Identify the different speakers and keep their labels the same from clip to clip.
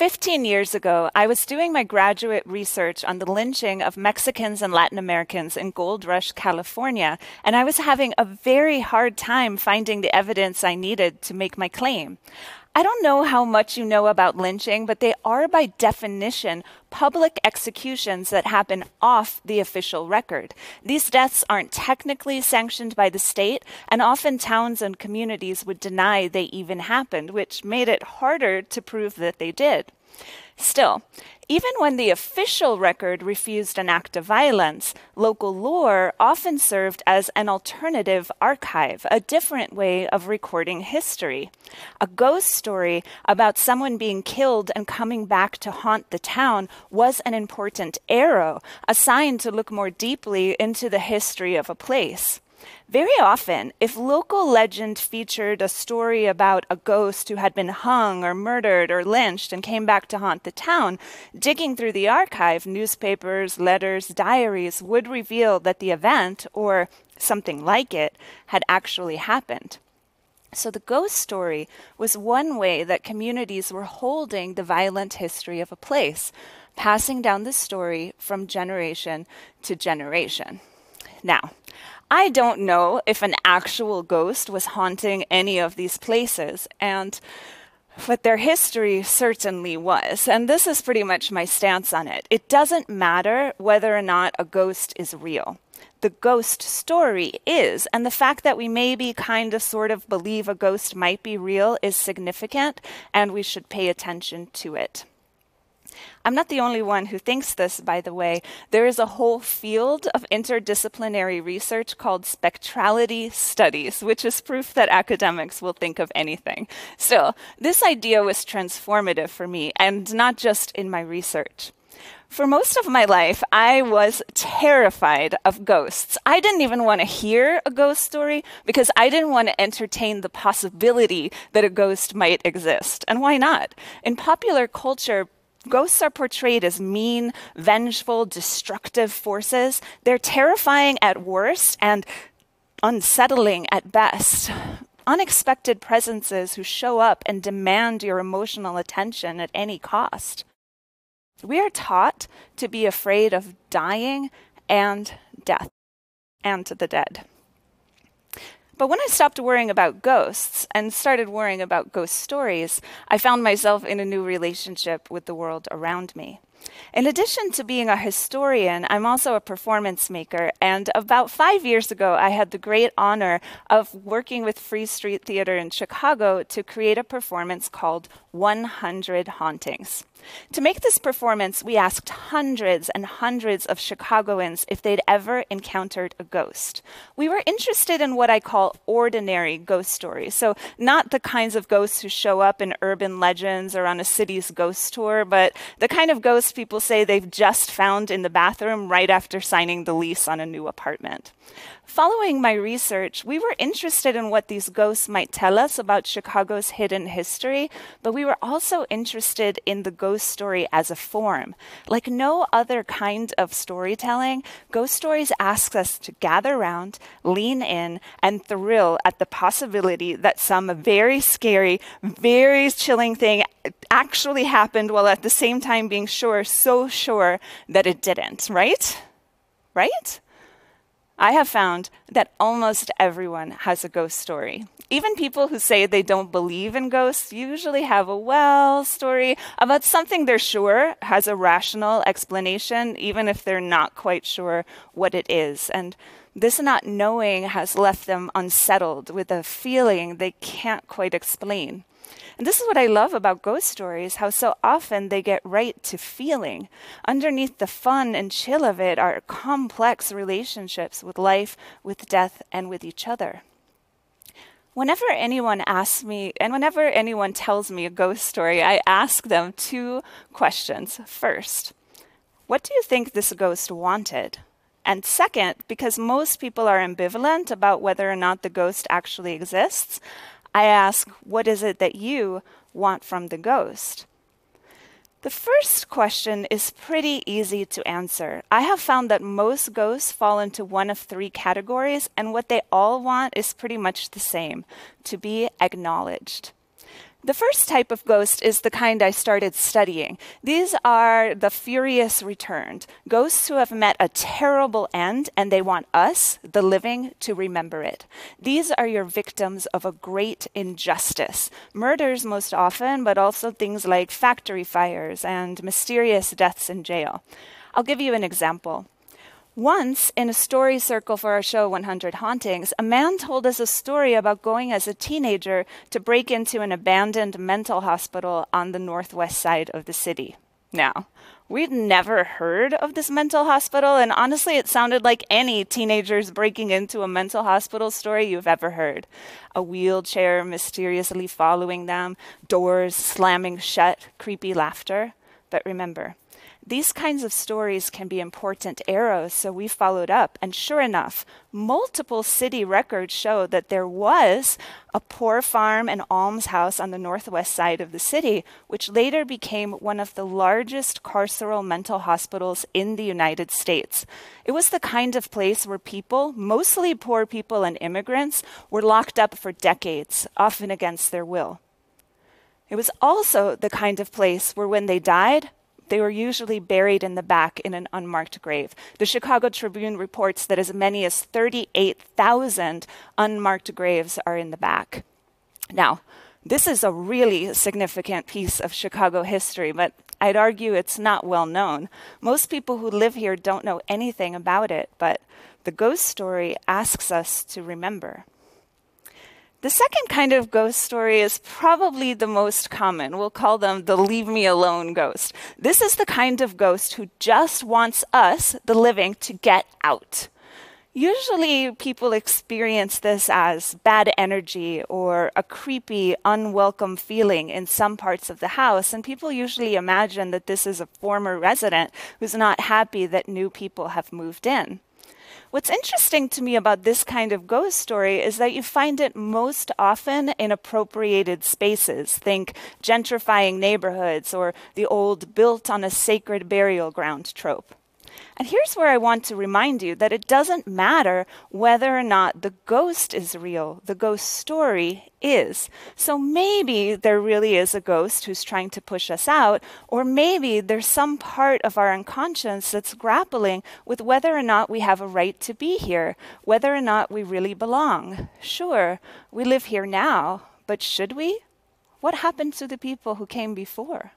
Speaker 1: 15 years ago, I was doing my graduate research on the lynching of Mexicans and Latin Americans in Gold Rush, California, and I was having a very hard time finding the evidence I needed to make my claim. I don't know how much you know about lynching, but they are by definition public executions that happen off the official record. These deaths aren't technically sanctioned by the state, and often towns and communities would deny they even happened, which made it harder to prove that they did. Still, even when the official record refused an act of violence, local lore often served as an alternative archive, a different way of recording history. A ghost story about someone being killed and coming back to haunt the town was an important arrow, a sign to look more deeply into the history of a place. Very often, if local legend featured a story about a ghost who had been hung or murdered or lynched and came back to haunt the town, digging through the archive, newspapers, letters, diaries would reveal that the event, or something like it, had actually happened. So the ghost story was one way that communities were holding the violent history of a place, passing down the story from generation to generation. Now, I don't know if an actual ghost was haunting any of these places, and but their history certainly was. And this is pretty much my stance on it. It doesn't matter whether or not a ghost is real. The ghost story is, and the fact that we maybe kind of sort of believe a ghost might be real is significant, and we should pay attention to it. I'm not the only one who thinks this, by the way. There is a whole field of interdisciplinary research called spectrality studies, which is proof that academics will think of anything. Still, this idea was transformative for me, and not just in my research. For most of my life, I was terrified of ghosts. I didn't even want to hear a ghost story because I didn't want to entertain the possibility that a ghost might exist. And why not? In popular culture, Ghosts are portrayed as mean, vengeful, destructive forces. They're terrifying at worst and unsettling at best. Unexpected presences who show up and demand your emotional attention at any cost. We are taught to be afraid of dying and death and to the dead. But when I stopped worrying about ghosts and started worrying about ghost stories, I found myself in a new relationship with the world around me. In addition to being a historian, I'm also a performance maker. And about five years ago, I had the great honor of working with Free Street Theater in Chicago to create a performance called 100 Hauntings. To make this performance, we asked hundreds and hundreds of Chicagoans if they'd ever encountered a ghost. We were interested in what I call ordinary ghost stories. So, not the kinds of ghosts who show up in urban legends or on a city's ghost tour, but the kind of ghosts people say they've just found in the bathroom right after signing the lease on a new apartment. Following my research, we were interested in what these ghosts might tell us about Chicago's hidden history, but we were also interested in the ghost story as a form. Like no other kind of storytelling, ghost stories ask us to gather around, lean in, and thrill at the possibility that some very scary, very chilling thing actually happened while at the same time being sure, so sure that it didn't, right? Right? I have found that almost everyone has a ghost story. Even people who say they don't believe in ghosts usually have a well story about something they're sure has a rational explanation, even if they're not quite sure what it is. And this not knowing has left them unsettled with a feeling they can't quite explain. And this is what I love about ghost stories how so often they get right to feeling. Underneath the fun and chill of it are complex relationships with life, with death, and with each other. Whenever anyone asks me, and whenever anyone tells me a ghost story, I ask them two questions. First, what do you think this ghost wanted? And second, because most people are ambivalent about whether or not the ghost actually exists, I ask, what is it that you want from the ghost? The first question is pretty easy to answer. I have found that most ghosts fall into one of three categories, and what they all want is pretty much the same to be acknowledged. The first type of ghost is the kind I started studying. These are the furious returned, ghosts who have met a terrible end and they want us, the living, to remember it. These are your victims of a great injustice. Murders, most often, but also things like factory fires and mysterious deaths in jail. I'll give you an example. Once, in a story circle for our show 100 Hauntings, a man told us a story about going as a teenager to break into an abandoned mental hospital on the northwest side of the city. Now, we'd never heard of this mental hospital, and honestly, it sounded like any teenagers breaking into a mental hospital story you've ever heard. A wheelchair mysteriously following them, doors slamming shut, creepy laughter. But remember, these kinds of stories can be important arrows, so we followed up. And sure enough, multiple city records show that there was a poor farm and almshouse on the northwest side of the city, which later became one of the largest carceral mental hospitals in the United States. It was the kind of place where people, mostly poor people and immigrants, were locked up for decades, often against their will. It was also the kind of place where when they died, they were usually buried in the back in an unmarked grave. The Chicago Tribune reports that as many as 38,000 unmarked graves are in the back. Now, this is a really significant piece of Chicago history, but I'd argue it's not well known. Most people who live here don't know anything about it, but the ghost story asks us to remember. The second kind of ghost story is probably the most common. We'll call them the leave me alone ghost. This is the kind of ghost who just wants us, the living, to get out. Usually, people experience this as bad energy or a creepy, unwelcome feeling in some parts of the house, and people usually imagine that this is a former resident who's not happy that new people have moved in. What's interesting to me about this kind of ghost story is that you find it most often in appropriated spaces. Think gentrifying neighborhoods or the old built on a sacred burial ground trope. And here's where I want to remind you that it doesn't matter whether or not the ghost is real, the ghost story is. So maybe there really is a ghost who's trying to push us out, or maybe there's some part of our unconscious that's grappling with whether or not we have a right to be here, whether or not we really belong. Sure, we live here now, but should we? What happened to the people who came before?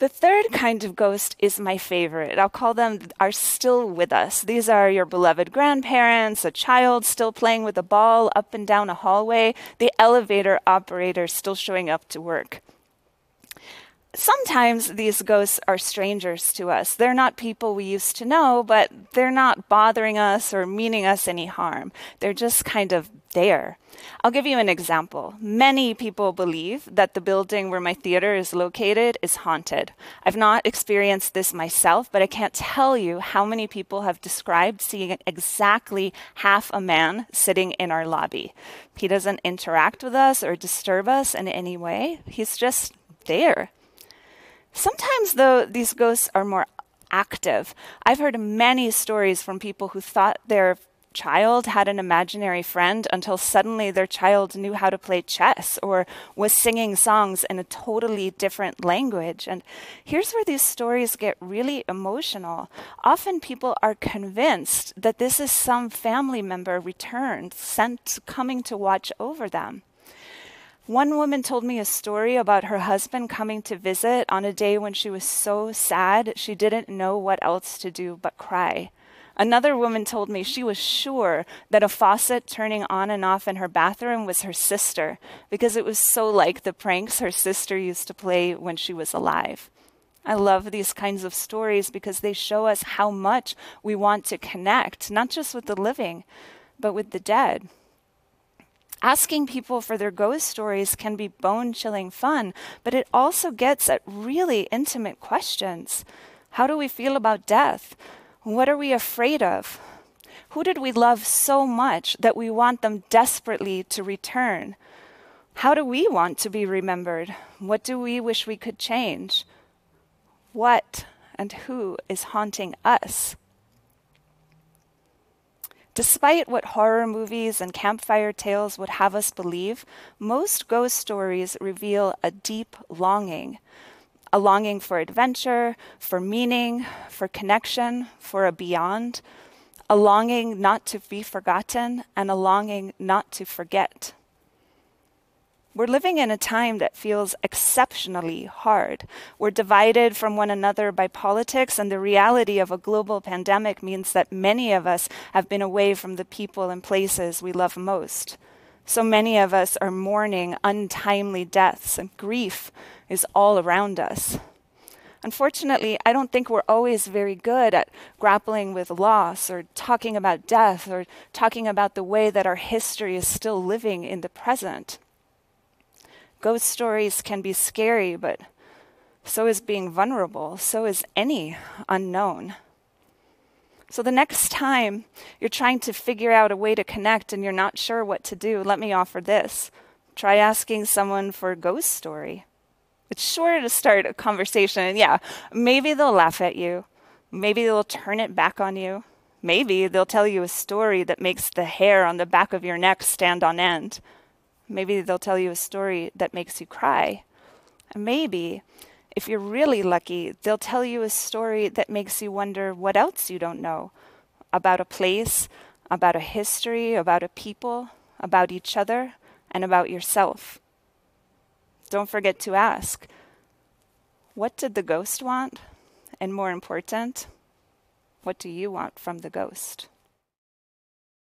Speaker 1: The third kind of ghost is my favorite. I'll call them are still with us. These are your beloved grandparents, a child still playing with a ball up and down a hallway, the elevator operator still showing up to work. Sometimes these ghosts are strangers to us. They're not people we used to know, but they're not bothering us or meaning us any harm. They're just kind of there. I'll give you an example. Many people believe that the building where my theater is located is haunted. I've not experienced this myself, but I can't tell you how many people have described seeing exactly half a man sitting in our lobby. He doesn't interact with us or disturb us in any way, he's just there. Sometimes, though, these ghosts are more active. I've heard many stories from people who thought their child had an imaginary friend until suddenly their child knew how to play chess or was singing songs in a totally different language. And here's where these stories get really emotional. Often people are convinced that this is some family member returned, sent coming to watch over them. One woman told me a story about her husband coming to visit on a day when she was so sad she didn't know what else to do but cry. Another woman told me she was sure that a faucet turning on and off in her bathroom was her sister because it was so like the pranks her sister used to play when she was alive. I love these kinds of stories because they show us how much we want to connect, not just with the living, but with the dead. Asking people for their ghost stories can be bone chilling fun, but it also gets at really intimate questions. How do we feel about death? What are we afraid of? Who did we love so much that we want them desperately to return? How do we want to be remembered? What do we wish we could change? What and who is haunting us? Despite what horror movies and campfire tales would have us believe, most ghost stories reveal a deep longing a longing for adventure, for meaning, for connection, for a beyond, a longing not to be forgotten, and a longing not to forget. We're living in a time that feels exceptionally hard. We're divided from one another by politics, and the reality of a global pandemic means that many of us have been away from the people and places we love most. So many of us are mourning untimely deaths, and grief is all around us. Unfortunately, I don't think we're always very good at grappling with loss or talking about death or talking about the way that our history is still living in the present. Ghost stories can be scary, but so is being vulnerable, so is any unknown. So the next time you're trying to figure out a way to connect and you're not sure what to do, let me offer this. Try asking someone for a ghost story. It's sure to start a conversation. And yeah, maybe they'll laugh at you. Maybe they'll turn it back on you. Maybe they'll tell you a story that makes the hair on the back of your neck stand on end. Maybe they'll tell you a story that makes you cry. And maybe, if you're really lucky, they'll tell you a story that makes you wonder what else you don't know about a place, about a history, about a people, about each other, and about yourself. Don't forget to ask what did the ghost want? And more important, what do you want from the ghost?